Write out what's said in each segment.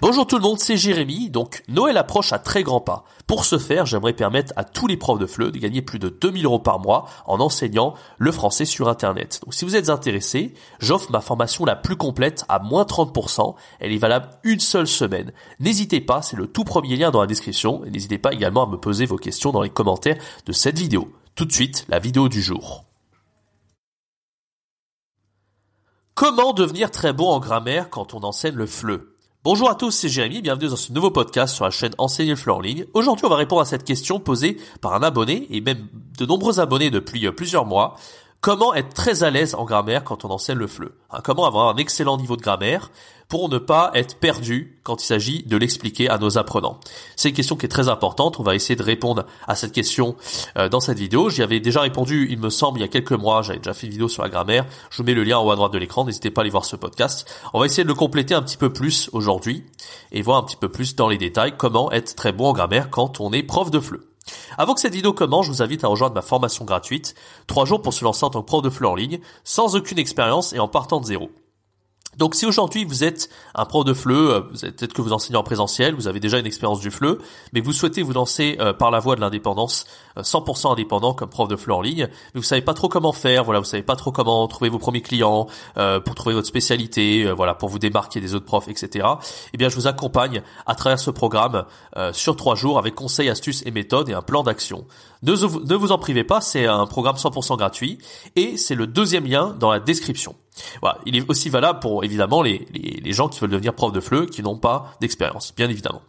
Bonjour tout le monde, c'est Jérémy. Donc Noël approche à très grands pas. Pour ce faire, j'aimerais permettre à tous les profs de FLE de gagner plus de 2000 euros par mois en enseignant le français sur Internet. Donc si vous êtes intéressé, j'offre ma formation la plus complète à moins 30%. Elle est valable une seule semaine. N'hésitez pas, c'est le tout premier lien dans la description. Et n'hésitez pas également à me poser vos questions dans les commentaires de cette vidéo. Tout de suite, la vidéo du jour. Comment devenir très bon en grammaire quand on enseigne le FLE Bonjour à tous, c'est Jérémy, bienvenue dans ce nouveau podcast sur la chaîne Enseigner le fleur en ligne. Aujourd'hui, on va répondre à cette question posée par un abonné, et même de nombreux abonnés depuis euh, plusieurs mois. Comment être très à l'aise en grammaire quand on enseigne le FLE hein, Comment avoir un excellent niveau de grammaire pour ne pas être perdu quand il s'agit de l'expliquer à nos apprenants? C'est une question qui est très importante. On va essayer de répondre à cette question euh, dans cette vidéo. J'y avais déjà répondu, il me semble, il y a quelques mois. J'avais déjà fait une vidéo sur la grammaire. Je vous mets le lien en haut à droite de l'écran. N'hésitez pas à aller voir ce podcast. On va essayer de le compléter un petit peu plus aujourd'hui et voir un petit peu plus dans les détails comment être très bon en grammaire quand on est prof de FLE. Avant que cette vidéo commence, je vous invite à rejoindre ma formation gratuite, 3 jours pour se lancer en tant que prof de FLE en ligne, sans aucune expérience et en partant de zéro. Donc si aujourd'hui vous êtes un prof de FLE, euh, peut-être que vous enseignez en présentiel, vous avez déjà une expérience du FLE, mais vous souhaitez vous lancer euh, par la voie de l'indépendance, 100% euh, indépendant comme prof de FLE en ligne, mais vous savez pas trop comment faire, voilà, vous savez pas trop comment trouver vos premiers clients, pour trouver votre spécialité, voilà, pour vous démarquer des autres profs, etc. Eh bien, je vous accompagne à travers ce programme sur trois jours avec conseils, astuces et méthodes et un plan d'action. Ne, ne vous en privez pas, c'est un programme 100% gratuit et c'est le deuxième lien dans la description. Voilà, il est aussi valable pour évidemment les, les, gens qui veulent devenir prof de FLE, qui n'ont pas d'expérience, bien évidemment.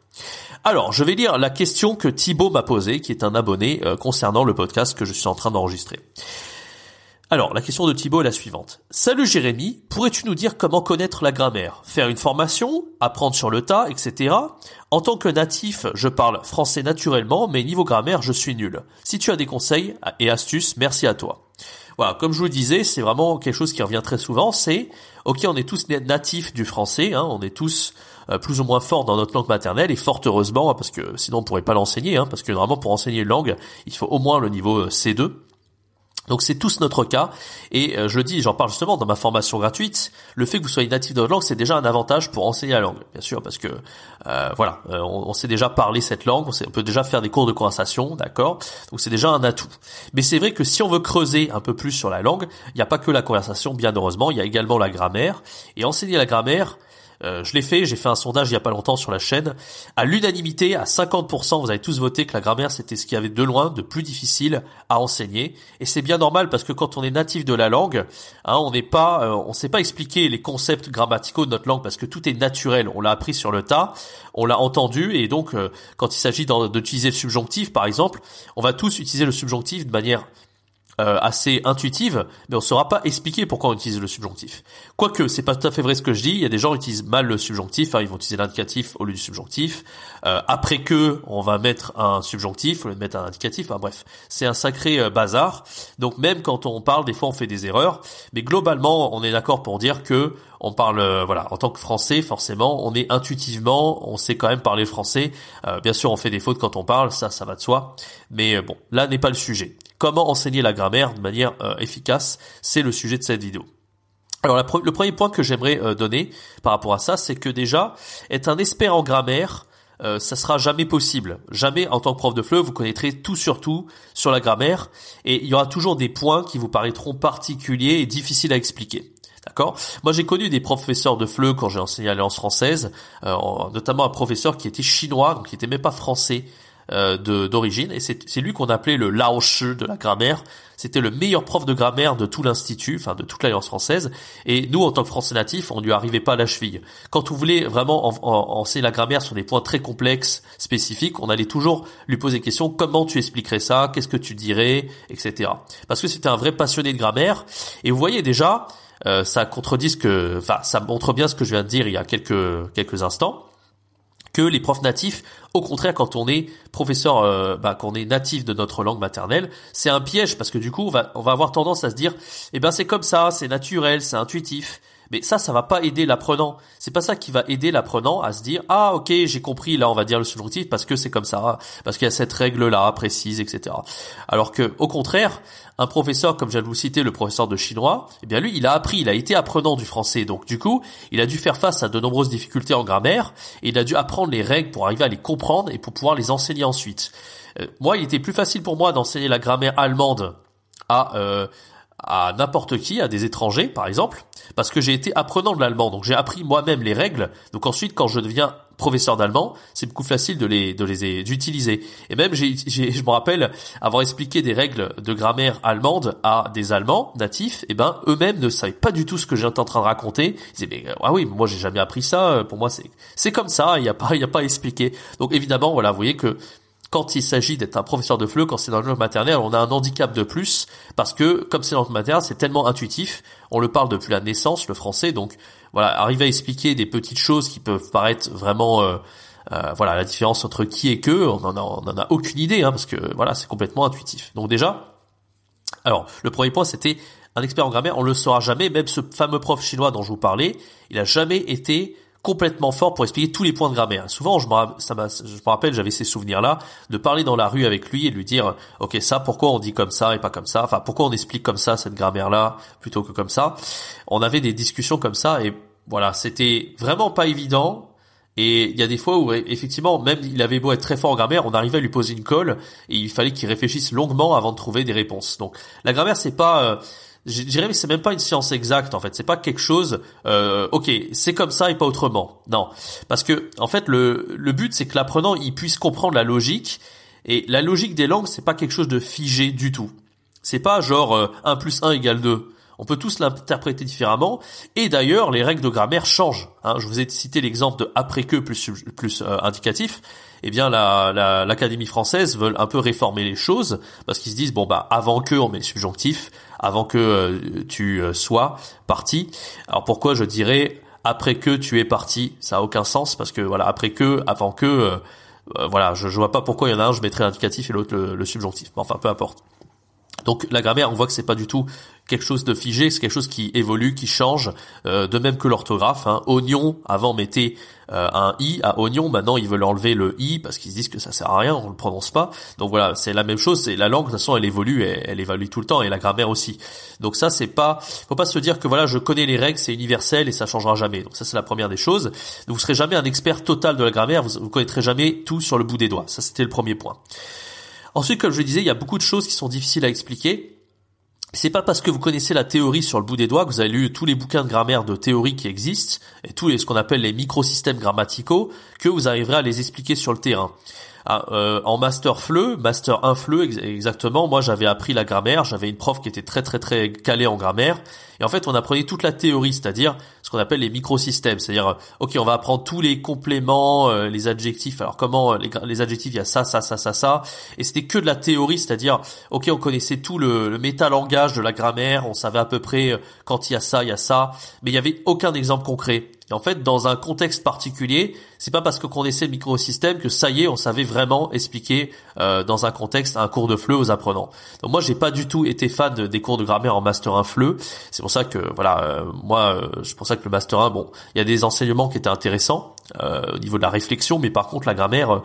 Alors, je vais lire la question que Thibaut m'a posée, qui est un abonné euh, concernant le podcast que je suis en train d'enregistrer. Alors, la question de Thibaut est la suivante. Salut Jérémy, pourrais-tu nous dire comment connaître la grammaire? Faire une formation, apprendre sur le tas, etc. En tant que natif, je parle français naturellement, mais niveau grammaire, je suis nul. Si tu as des conseils et astuces, merci à toi. Voilà, comme je vous le disais, c'est vraiment quelque chose qui revient très souvent. C'est ok, on est tous natifs du français, hein, on est tous euh, plus ou moins forts dans notre langue maternelle et fort heureusement, parce que sinon on pourrait pas l'enseigner, hein, parce que normalement pour enseigner une langue, il faut au moins le niveau euh, C2. Donc c'est tous notre cas et euh, je le dis, j'en parle justement dans ma formation gratuite. Le fait que vous soyez natif de votre langue, c'est déjà un avantage pour enseigner la langue, bien sûr, parce que euh, voilà, euh, on, sait déjà parler cette langue, on, peut déjà faire des cours de conversation, d'accord? Donc c'est déjà un atout. Mais c'est vrai que si on veut creuser un peu plus sur la langue, il n'y a pas que la conversation, bien heureusement, il y a également la grammaire et enseigner la grammaire. Euh, je l'ai fait, j'ai fait un sondage il y a pas longtemps sur la chaîne. À l'unanimité, à 50%, vous avez tous voté que la grammaire c'était ce qui avait de loin de plus difficile à enseigner. Et c'est bien normal parce que quand on est natif de la langue, hein, on n'est pas, euh, on sait pas expliquer les concepts grammaticaux de notre langue parce que tout est naturel. On l'a appris sur le tas, on l'a entendu et donc euh, quand il s'agit d'utiliser le subjonctif par exemple, on va tous utiliser le subjonctif de manière euh, assez intuitive, mais on ne saura pas expliquer pourquoi on utilise le subjonctif. Quoique, c'est pas tout à fait vrai ce que je dis, il y a des gens qui utilisent mal le subjonctif, hein, ils vont utiliser l'indicatif au lieu du subjonctif. Euh, après que, on va mettre un subjonctif au lieu de mettre un indicatif, enfin, bref, c'est un sacré euh, bazar. Donc même quand on parle, des fois on fait des erreurs, mais globalement, on est d'accord pour dire que on parle, voilà, en tant que français, forcément, on est intuitivement, on sait quand même parler français. bien sûr, on fait des fautes quand on parle, ça, ça va de soi. Mais bon, là n'est pas le sujet. Comment enseigner la grammaire de manière euh, efficace C'est le sujet de cette vidéo. Alors le premier point que j'aimerais euh, donner par rapport à ça, c'est que déjà, être un expert en grammaire, euh, ça sera jamais possible. Jamais en tant que prof de FLE, vous connaîtrez tout sur tout sur la grammaire et il y aura toujours des points qui vous paraîtront particuliers et difficiles à expliquer. D'accord? Moi, j'ai connu des professeurs de FLE quand j'ai enseigné l'Alliance française, notamment un professeur qui était chinois, donc qui était même pas français, euh, d'origine et c'est lui qu'on appelait le Lao de la grammaire. C'était le meilleur prof de grammaire de tout l'institut, enfin de toute l'Alliance française. Et nous, en tant que Français natifs, on lui arrivait pas à la cheville. Quand on voulait vraiment enseigner la grammaire sur des points très complexes, spécifiques, on allait toujours lui poser des questions comment tu expliquerais ça, qu'est-ce que tu dirais, etc. Parce que c'était un vrai passionné de grammaire. Et vous voyez déjà, euh, ça contredit ce que, enfin, ça montre bien ce que je viens de dire il y a quelques quelques instants que les profs natifs. Au contraire, quand on est professeur, euh, bah, quand on est natif de notre langue maternelle, c'est un piège parce que du coup, on va, on va avoir tendance à se dire, eh ben c'est comme ça, c'est naturel, c'est intuitif. Mais ça, ça va pas aider l'apprenant. C'est pas ça qui va aider l'apprenant à se dire ah ok j'ai compris là on va dire le subjonctif parce que c'est comme ça parce qu'il y a cette règle là précise etc. Alors que au contraire un professeur comme j'allais vous citer le professeur de chinois eh bien lui il a appris il a été apprenant du français donc du coup il a dû faire face à de nombreuses difficultés en grammaire et il a dû apprendre les règles pour arriver à les comprendre et pour pouvoir les enseigner ensuite. Euh, moi il était plus facile pour moi d'enseigner la grammaire allemande à euh, à n'importe qui, à des étrangers par exemple, parce que j'ai été apprenant de l'allemand, donc j'ai appris moi-même les règles. Donc ensuite, quand je deviens professeur d'allemand, c'est beaucoup facile de les de les d'utiliser. Et même j'ai je me rappelle avoir expliqué des règles de grammaire allemande à des Allemands natifs, et ben eux-mêmes ne savaient pas du tout ce que j'étais en train de raconter. Ils disaient mais ah oui, moi j'ai jamais appris ça. Pour moi c'est c'est comme ça. Il y a pas il y a pas à expliquer. Donc évidemment voilà, vous voyez que quand il s'agit d'être un professeur de FLE, quand c'est dans le maternelle, on a un handicap de plus parce que comme c'est dans le maternelle, c'est tellement intuitif, on le parle depuis la naissance, le français, donc voilà, arriver à expliquer des petites choses qui peuvent paraître vraiment euh, euh, voilà la différence entre qui et que, on en a, on en a aucune idée hein, parce que voilà c'est complètement intuitif. Donc déjà, alors le premier point c'était un expert en grammaire, on le saura jamais, même ce fameux prof chinois dont je vous parlais, il a jamais été complètement fort pour expliquer tous les points de grammaire. Souvent, je me, rappelle, j'avais ces souvenirs-là, de parler dans la rue avec lui et lui dire, ok, ça, pourquoi on dit comme ça et pas comme ça? Enfin, pourquoi on explique comme ça cette grammaire-là plutôt que comme ça? On avait des discussions comme ça et voilà, c'était vraiment pas évident. Et il y a des fois où effectivement, même il avait beau être très fort en grammaire, on arrivait à lui poser une colle et il fallait qu'il réfléchisse longuement avant de trouver des réponses. Donc la grammaire, c'est pas euh, je dirais mais c'est même pas une science exacte en fait c'est pas quelque chose euh, ok c'est comme ça et pas autrement non parce que en fait le le but c'est que l'apprenant il puisse comprendre la logique et la logique des langues c'est pas quelque chose de figé du tout c'est pas genre euh, 1 plus 1 égale 2 on peut tous l'interpréter différemment. Et d'ailleurs, les règles de grammaire changent. Hein. Je vous ai cité l'exemple de après que plus, plus euh, indicatif. Eh bien, l'Académie la, française veut un peu réformer les choses parce qu'ils se disent bon bah avant que on met le subjonctif, avant que euh, tu euh, sois parti. Alors pourquoi je dirais après que tu es parti Ça a aucun sens parce que voilà après que, avant que, euh, voilà, je, je vois pas pourquoi il y en a un je mettrais l'indicatif et l'autre le, le subjonctif. Enfin peu importe. Donc la grammaire, on voit que c'est pas du tout quelque chose de figé, c'est quelque chose qui évolue, qui change, euh, de même que l'orthographe. Hein. Oignon, avant mettait euh, un i à oignon, maintenant ils veulent enlever le i parce qu'ils se disent que ça sert à rien, on le prononce pas. Donc voilà, c'est la même chose. C'est la langue de toute façon, elle évolue, elle, elle, évolue tout le temps et la grammaire aussi. Donc ça, c'est pas, faut pas se dire que voilà, je connais les règles, c'est universel et ça changera jamais. Donc ça, c'est la première des choses. Vous serez jamais un expert total de la grammaire, vous, vous connaîtrez jamais tout sur le bout des doigts. Ça, c'était le premier point. Ensuite, comme je le disais, il y a beaucoup de choses qui sont difficiles à expliquer. C'est pas parce que vous connaissez la théorie sur le bout des doigts que vous avez lu tous les bouquins de grammaire de théorie qui existent et tous les ce qu'on appelle les microsystèmes grammaticaux que vous arriverez à les expliquer sur le terrain. Ah, euh, en master FLE, master 1 FLE exactement, moi j'avais appris la grammaire, j'avais une prof qui était très très très calée en grammaire, et en fait on apprenait toute la théorie, c'est-à-dire ce appelle les microsystèmes, c'est-à-dire euh, ok on va apprendre tous les compléments, euh, les adjectifs, alors comment les, les, adjectifs il y a ça, ça, ça, ça, ça, et c'était que de la théorie, c'est-à-dire ok on connaissait tout le, le métalangage de la grammaire, on savait à peu près quand il y a ça, il y a ça, mais il y avait aucun exemple concret. Et en fait, dans un contexte particulier, c'est pas parce qu'on connaissait le microsystème que ça y est, on savait vraiment expliquer euh, dans un contexte un cours de FLE aux apprenants. Donc moi, j'ai pas du tout été fan des cours de grammaire en master 1 FLE. C'est pour ça que voilà, euh, moi, euh, c'est pour que le master 1, bon, il y a des enseignements qui étaient intéressants euh, au niveau de la réflexion, mais par contre, la grammaire,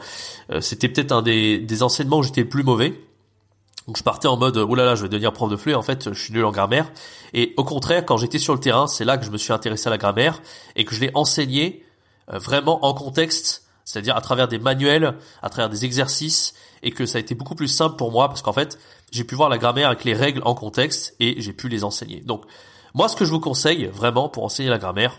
c'était peut-être un des, des enseignements où j'étais plus mauvais. Donc je partais en mode oh là là, je vais devenir prof de FLE. En fait, je suis nul en grammaire. Et au contraire, quand j'étais sur le terrain, c'est là que je me suis intéressé à la grammaire et que je l'ai enseigné euh, vraiment en contexte, c'est-à-dire à travers des manuels, à travers des exercices, et que ça a été beaucoup plus simple pour moi parce qu'en fait, j'ai pu voir la grammaire avec les règles en contexte et j'ai pu les enseigner. Donc, moi, ce que je vous conseille vraiment pour enseigner la grammaire,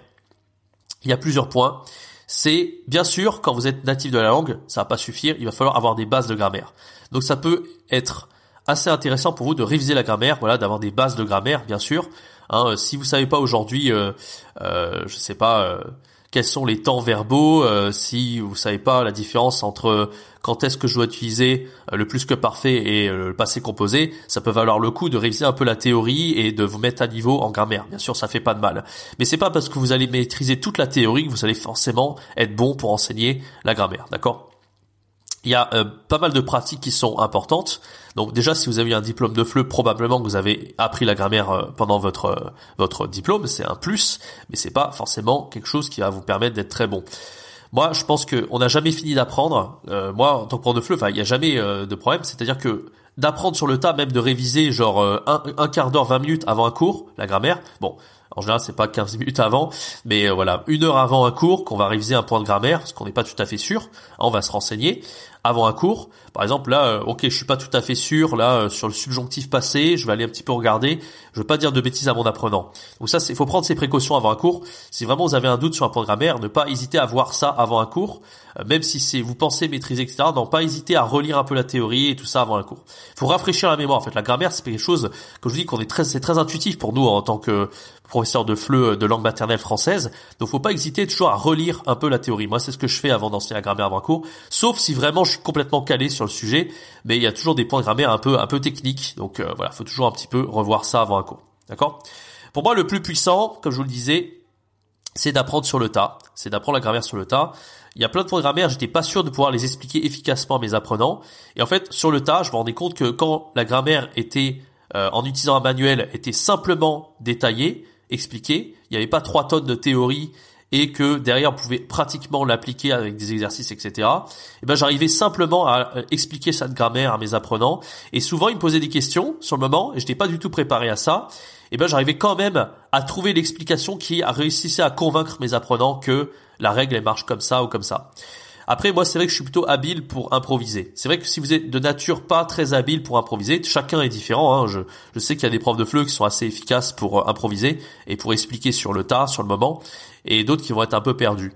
il y a plusieurs points. C'est bien sûr quand vous êtes natif de la langue, ça va pas suffire, il va falloir avoir des bases de grammaire. Donc ça peut être assez intéressant pour vous de réviser la grammaire, voilà, d'avoir des bases de grammaire, bien sûr. Hein, si vous savez pas aujourd'hui, euh, euh, je sais pas, euh, quels sont les temps verbaux, euh, si vous savez pas la différence entre quand est-ce que je dois utiliser euh, le plus que parfait et euh, le passé composé, ça peut valoir le coup de réviser un peu la théorie et de vous mettre à niveau en grammaire. Bien sûr, ça fait pas de mal. Mais c'est pas parce que vous allez maîtriser toute la théorie que vous allez forcément être bon pour enseigner la grammaire, d'accord? Il y a euh, pas mal de pratiques qui sont importantes. Donc déjà, si vous avez un diplôme de FLE, probablement que vous avez appris la grammaire euh, pendant votre euh, votre diplôme, c'est un plus, mais c'est pas forcément quelque chose qui va vous permettre d'être très bon. Moi, je pense qu'on n'a jamais fini d'apprendre. moi, en tant que prof de FLE, il n'y a jamais de problème. C'est-à-dire que d'apprendre sur le tas, même de réviser genre un, un quart d'heure, 20 minutes avant un cours, la grammaire. Bon, en général, c'est pas 15 minutes avant, mais voilà, une heure avant un cours qu'on va réviser un point de grammaire, parce qu'on n'est pas tout à fait sûr. On va se renseigner avant un cours. Par exemple, là, euh, ok, je suis pas tout à fait sûr là euh, sur le subjonctif passé. Je vais aller un petit peu regarder. Je veux pas dire de bêtises à mon apprenant. Donc ça, il faut prendre ses précautions avant un cours. Si vraiment vous avez un doute sur un point de grammaire, ne pas hésiter à voir ça avant un cours, euh, même si c'est vous pensez maîtriser etc. Non, pas hésiter à relire un peu la théorie et tout ça avant un cours. Il faut rafraîchir la mémoire. En fait, la grammaire, c'est quelque chose que je vous dis qu'on est très, c'est très intuitif pour nous en tant que professeur de FLE de langue maternelle française. Donc faut pas hésiter toujours à relire un peu la théorie. Moi, c'est ce que je fais avant d'enseigner la grammaire avant un cours. Sauf si vraiment je suis complètement calé sur le sujet, mais il y a toujours des points de grammaire un peu un peu techniques. Donc euh, voilà, faut toujours un petit peu revoir ça avant un cours. D'accord? Pour moi, le plus puissant, comme je vous le disais, c'est d'apprendre sur le tas. C'est d'apprendre la grammaire sur le tas. Il y a plein de points de grammaire, j'étais pas sûr de pouvoir les expliquer efficacement à mes apprenants. Et en fait, sur le tas, je me rendais compte que quand la grammaire était euh, en utilisant un manuel était simplement détaillée, expliquée, il n'y avait pas trois tonnes de théorie et que derrière on pouvait pratiquement l'appliquer avec des exercices, etc. Et eh ben j'arrivais simplement à euh, expliquer cette grammaire à mes apprenants et souvent ils me posaient des questions sur le moment et je n'étais pas du tout préparé à ça. Et eh ben j'arrivais quand même à trouver l'explication qui a réussi à convaincre mes apprenants que la règle elle marche comme ça ou comme ça. Après, moi, c'est vrai que je suis plutôt habile pour improviser. C'est vrai que si vous êtes de nature pas très habile pour improviser, chacun est différent. Hein. Je, je, sais qu'il y a des profs de FLE qui sont assez efficaces pour euh, improviser et pour expliquer sur le tas, sur le moment, et d'autres qui vont être un peu perdus.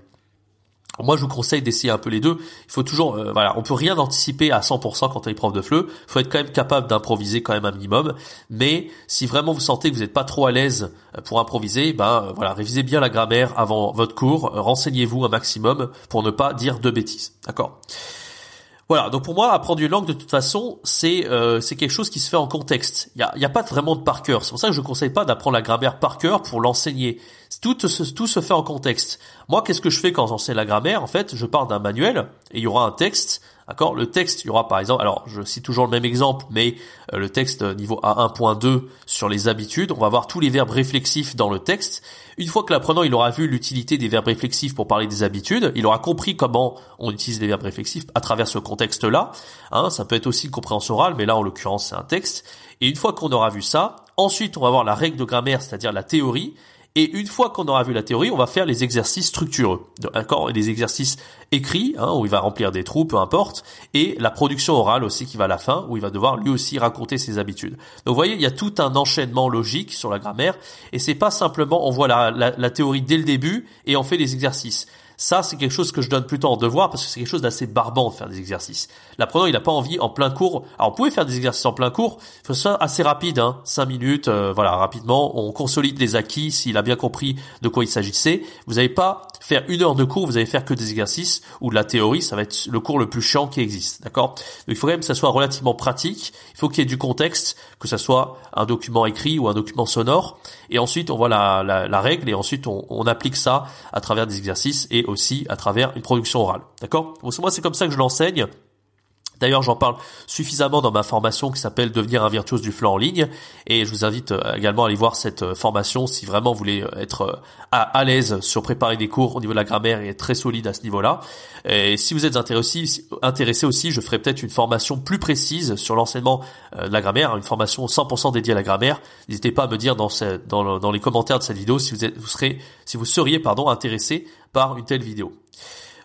Moi, je vous conseille d'essayer un peu les deux. Il faut toujours, euh, voilà, on peut rien anticiper à 100% quand on est prof de FLE. Il faut être quand même capable d'improviser quand même un minimum. Mais si vraiment vous sentez que vous n'êtes pas trop à l'aise euh, pour improviser, ben voilà, révisez bien la grammaire avant votre cours. Renseignez-vous un maximum pour ne pas dire de bêtises. D'accord? Voilà, donc pour moi, apprendre une langue de toute façon, c'est euh, c'est quelque chose qui se fait en contexte. Il y a, y a pas vraiment de par cœur. C'est pour ça que je ne conseille pas d'apprendre la grammaire par cœur pour l'enseigner. Tout tout se fait en contexte. Moi, qu'est-ce que je fais quand j'enseigne la grammaire? En fait, je pars d'un manuel et il y aura un texte D'accord? Le texte, il y aura par exemple, alors je cite toujours le même exemple, mais euh, le texte niveau A1.2 sur les habitudes, on va voir tous les verbes réflexifs dans le texte. Une fois que l'apprenant il aura vu l'utilité des verbes réflexifs pour parler des habitudes, il aura compris comment on utilise les verbes réflexifs à travers ce contexte-là. Hein, ça peut être aussi une compréhension orale, mais là en l'occurrence c'est un texte. Et une fois qu'on aura vu ça, ensuite on va voir la règle de grammaire, c'est-à-dire la théorie. Et une fois qu'on aura vu la théorie, on va faire les exercices structureux, d'accord, les exercices écrits hein, où il va remplir des trous, peu importe, et la production orale aussi qui va à la fin où il va devoir lui aussi raconter ses habitudes. Donc vous voyez, il y a tout un enchaînement logique sur la grammaire et c'est pas simplement on voit la, la théorie dès le début et on fait les exercices. Ça, c'est quelque chose que je donne plutôt en devoir parce que c'est quelque chose d'assez barbant de faire des exercices. L'apprenant, il n'a pas envie en plein cours. Alors, on pouvait faire des exercices en plein cours. Il faut ça assez rapide, hein, 5 minutes, euh, voilà, rapidement. On consolide les acquis s'il a bien compris de quoi il s'agissait. Vous n'allez pas faire une heure de cours, vous allez faire que des exercices ou de la théorie. Ça va être le cours le plus chiant qui existe, d'accord? Donc, il faut quand même que ça soit relativement pratique. Il faut qu'il y ait du contexte, que ça soit un document écrit ou un document sonore. Et ensuite, on voit la, la, règle et ensuite on, on applique ça à travers des exercices et aussi à travers une production orale. D'accord? Moi, c'est comme ça que je l'enseigne. D'ailleurs, j'en parle suffisamment dans ma formation qui s'appelle Devenir un virtuose du flanc en ligne. Et je vous invite euh, également à aller voir cette euh, formation si vraiment vous voulez euh, être à, l'aise sur préparer des cours au niveau de la grammaire et être très solide à ce niveau-là. Et si vous êtes intéressé, aussi, je ferai peut-être une formation plus précise sur l'enseignement de la grammaire, une formation 100% dédiée à la grammaire. N'hésitez pas à me dire dans, les commentaires de cette vidéo si vous, si vous seriez intéressé par une telle vidéo.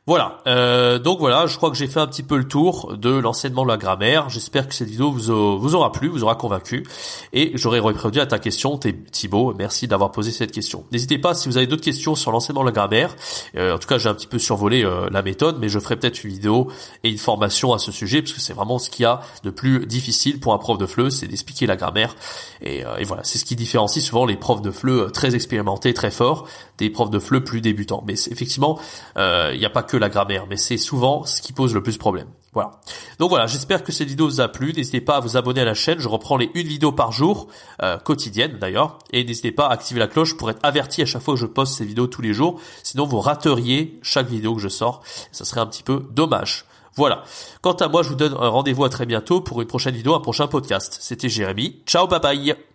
Voilà, euh, donc voilà, je crois que j'ai fait un petit peu le tour de l'enseignement de la grammaire. J'espère que cette vidéo vous, vous aura plu, vous aura convaincu, et j'aurai répondu à ta question, Thibaut. Merci d'avoir posé cette question. N'hésitez pas si vous avez d'autres questions sur l'enseignement de la grammaire. Euh, en tout cas, j'ai un petit peu survolé euh, la méthode, mais je ferai peut-être une vidéo et une formation à ce sujet, parce que c'est vraiment ce qu'il y a de plus difficile pour un prof de FLE, c'est d'expliquer la grammaire. Et, et voilà, c'est ce qui différencie souvent les profs de FLE très expérimentés, très forts, des profs de FLE plus débutants. Mais effectivement, il n'y a pas que la grammaire, mais c'est souvent ce qui pose le plus de problème. Voilà. Donc voilà, j'espère que cette vidéo vous a plu. N'hésitez pas à vous abonner à la chaîne. Je reprends les une vidéo par jour, euh, quotidienne d'ailleurs. Et n'hésitez pas à activer la cloche pour être averti à chaque fois que je poste ces vidéos tous les jours. Sinon, vous rateriez chaque vidéo que je sors. Ça serait un petit peu dommage. Voilà. Quant à moi, je vous donne un rendez-vous à très bientôt pour une prochaine vidéo, un prochain podcast. C'était Jérémy. Ciao, bye bye.